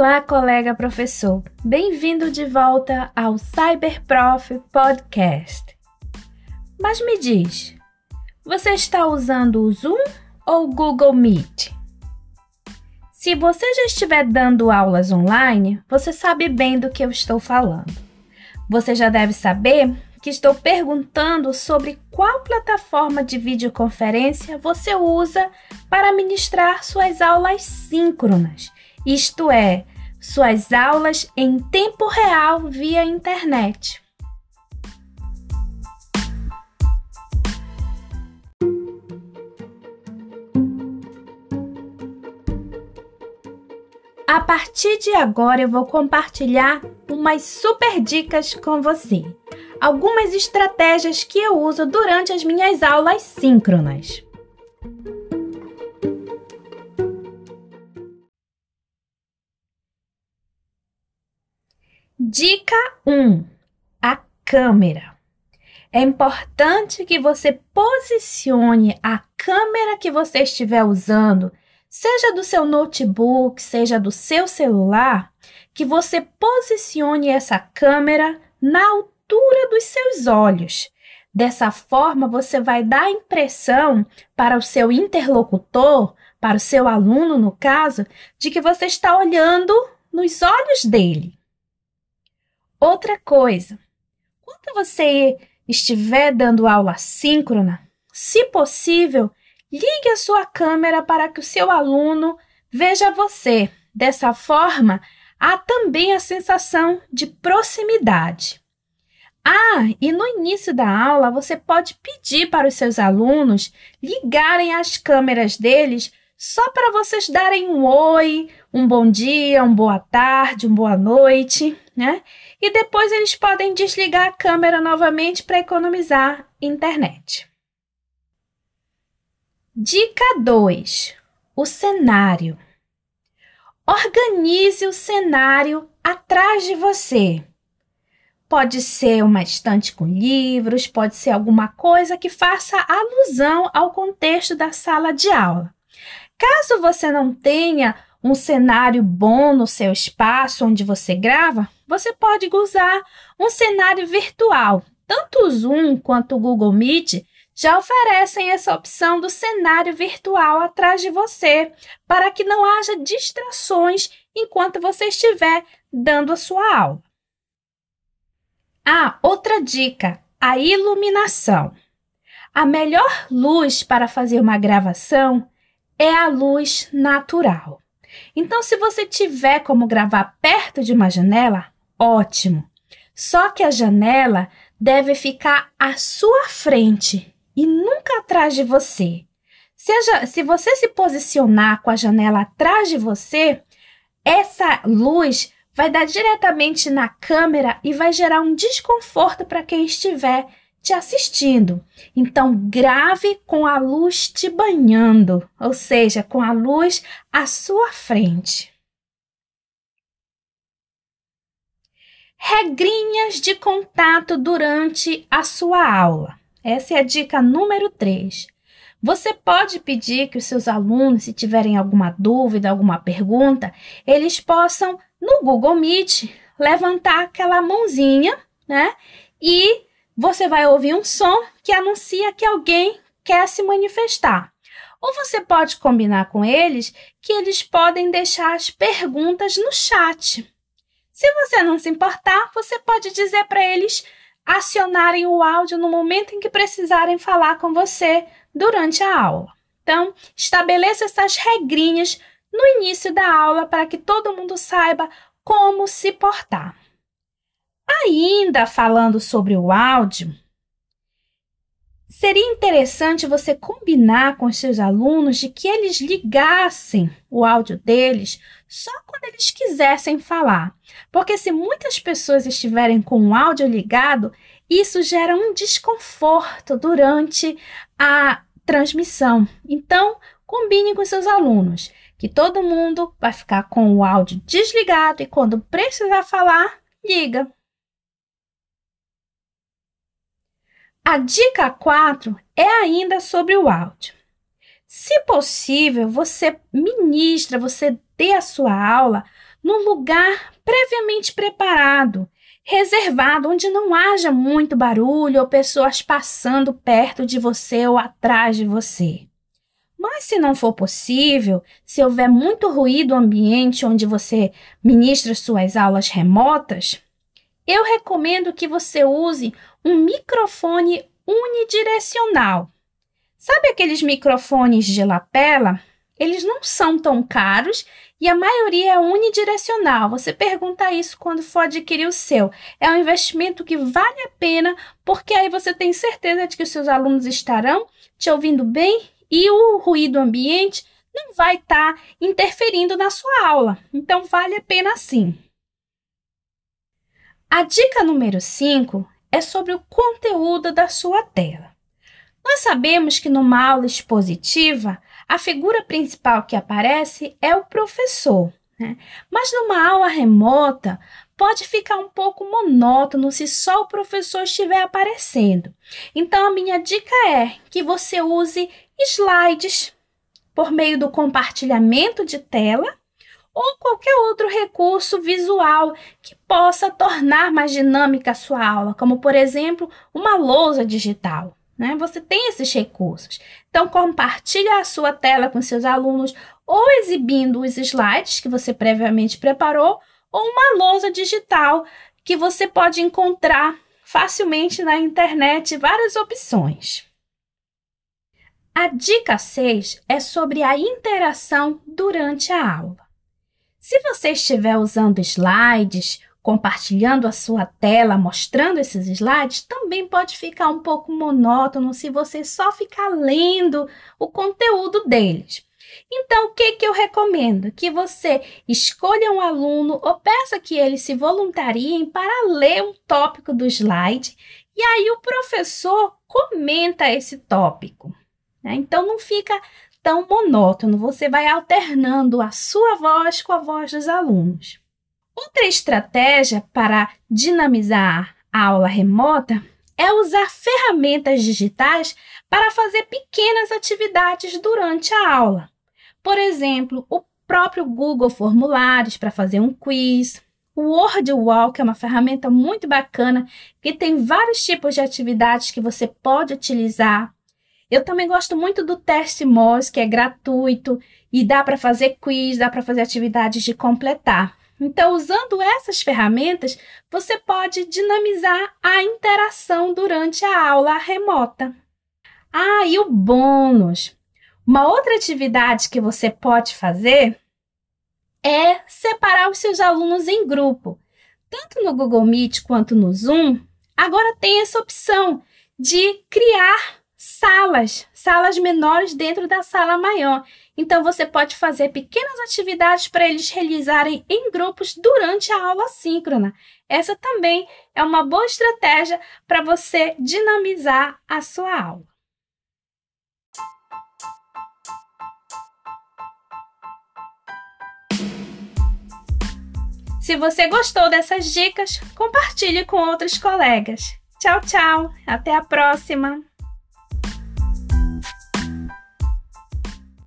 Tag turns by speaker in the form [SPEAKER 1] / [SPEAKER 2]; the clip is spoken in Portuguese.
[SPEAKER 1] Olá, colega professor. Bem-vindo de volta ao Cyberprof Podcast. Mas me diz, você está usando o Zoom ou o Google Meet? Se você já estiver dando aulas online, você sabe bem do que eu estou falando. Você já deve saber que estou perguntando sobre qual plataforma de videoconferência você usa para ministrar suas aulas síncronas isto é, suas aulas em tempo real via internet. A partir de agora eu vou compartilhar umas super dicas com você. Algumas estratégias que eu uso durante as minhas aulas síncronas. Dica 1: a câmera. É importante que você posicione a câmera que você estiver usando, seja do seu notebook, seja do seu celular, que você posicione essa câmera na altura dos seus olhos. Dessa forma, você vai dar a impressão para o seu interlocutor, para o seu aluno, no caso, de que você está olhando nos olhos dele. Outra coisa, quando você estiver dando aula síncrona, se possível, ligue a sua câmera para que o seu aluno veja você. Dessa forma, há também a sensação de proximidade. Ah, e no início da aula você pode pedir para os seus alunos ligarem as câmeras deles só para vocês darem um oi, um bom dia, uma boa tarde, uma boa noite, né? E depois eles podem desligar a câmera novamente para economizar internet. Dica 2: o cenário. Organize o cenário atrás de você. Pode ser uma estante com livros, pode ser alguma coisa que faça alusão ao contexto da sala de aula. Caso você não tenha um cenário bom no seu espaço onde você grava, você pode usar um cenário virtual. Tanto o Zoom quanto o Google Meet já oferecem essa opção do cenário virtual atrás de você, para que não haja distrações enquanto você estiver dando a sua aula. Ah, outra dica: a iluminação. A melhor luz para fazer uma gravação é a luz natural. Então, se você tiver como gravar perto de uma janela, ótimo. Só que a janela deve ficar à sua frente e nunca atrás de você. Seja, se você se posicionar com a janela atrás de você, essa luz vai dar diretamente na câmera e vai gerar um desconforto para quem estiver te assistindo. Então, grave com a luz te banhando, ou seja, com a luz à sua frente. Regrinhas de contato durante a sua aula. Essa é a dica número 3. Você pode pedir que os seus alunos, se tiverem alguma dúvida, alguma pergunta, eles possam, no Google Meet, levantar aquela mãozinha, né? E você vai ouvir um som que anuncia que alguém quer se manifestar. Ou você pode combinar com eles que eles podem deixar as perguntas no chat. Se você não se importar, você pode dizer para eles acionarem o áudio no momento em que precisarem falar com você durante a aula. Então, estabeleça essas regrinhas no início da aula para que todo mundo saiba como se portar. Ainda falando sobre o áudio, seria interessante você combinar com os seus alunos de que eles ligassem o áudio deles só quando eles quisessem falar. Porque se muitas pessoas estiverem com o áudio ligado, isso gera um desconforto durante a transmissão. Então, combine com seus alunos que todo mundo vai ficar com o áudio desligado e quando precisar falar, liga. A dica 4 é ainda sobre o áudio. Se possível, você ministra, você dê a sua aula num lugar previamente preparado, reservado, onde não haja muito barulho ou pessoas passando perto de você ou atrás de você. Mas se não for possível, se houver muito ruído ambiente onde você ministra suas aulas remotas, eu recomendo que você use um microfone unidirecional. Sabe aqueles microfones de lapela? Eles não são tão caros e a maioria é unidirecional. Você pergunta isso quando for adquirir o seu. É um investimento que vale a pena, porque aí você tem certeza de que os seus alunos estarão te ouvindo bem e o ruído ambiente não vai estar tá interferindo na sua aula. Então, vale a pena sim. A dica número 5 é sobre o conteúdo da sua tela. Nós sabemos que numa aula expositiva, a figura principal que aparece é o professor. Né? Mas numa aula remota, pode ficar um pouco monótono se só o professor estiver aparecendo. Então, a minha dica é que você use slides por meio do compartilhamento de tela ou qualquer outro recurso visual que possa tornar mais dinâmica a sua aula, como por exemplo, uma lousa digital. Né? Você tem esses recursos. Então, compartilhe a sua tela com seus alunos ou exibindo os slides que você previamente preparou ou uma lousa digital que você pode encontrar facilmente na internet várias opções. A dica 6 é sobre a interação durante a aula. Se você estiver usando slides, compartilhando a sua tela, mostrando esses slides, também pode ficar um pouco monótono se você só ficar lendo o conteúdo deles. Então, o que, que eu recomendo? Que você escolha um aluno ou peça que eles se voluntariem para ler um tópico do slide e aí o professor comenta esse tópico. Né? Então, não fica tão monótono, você vai alternando a sua voz com a voz dos alunos. Outra estratégia para dinamizar a aula remota é usar ferramentas digitais para fazer pequenas atividades durante a aula. Por exemplo, o próprio Google Formulários para fazer um quiz, o WordWall, que é uma ferramenta muito bacana que tem vários tipos de atividades que você pode utilizar eu também gosto muito do teste MOS, que é gratuito e dá para fazer quiz, dá para fazer atividades de completar. Então, usando essas ferramentas, você pode dinamizar a interação durante a aula remota. Ah, e o bônus. Uma outra atividade que você pode fazer é separar os seus alunos em grupo. Tanto no Google Meet quanto no Zoom, agora tem essa opção de criar salas, salas menores dentro da sala maior. Então você pode fazer pequenas atividades para eles realizarem em grupos durante a aula síncrona. Essa também é uma boa estratégia para você dinamizar a sua aula. Se você gostou dessas dicas, compartilhe com outros colegas. Tchau, tchau. Até a próxima.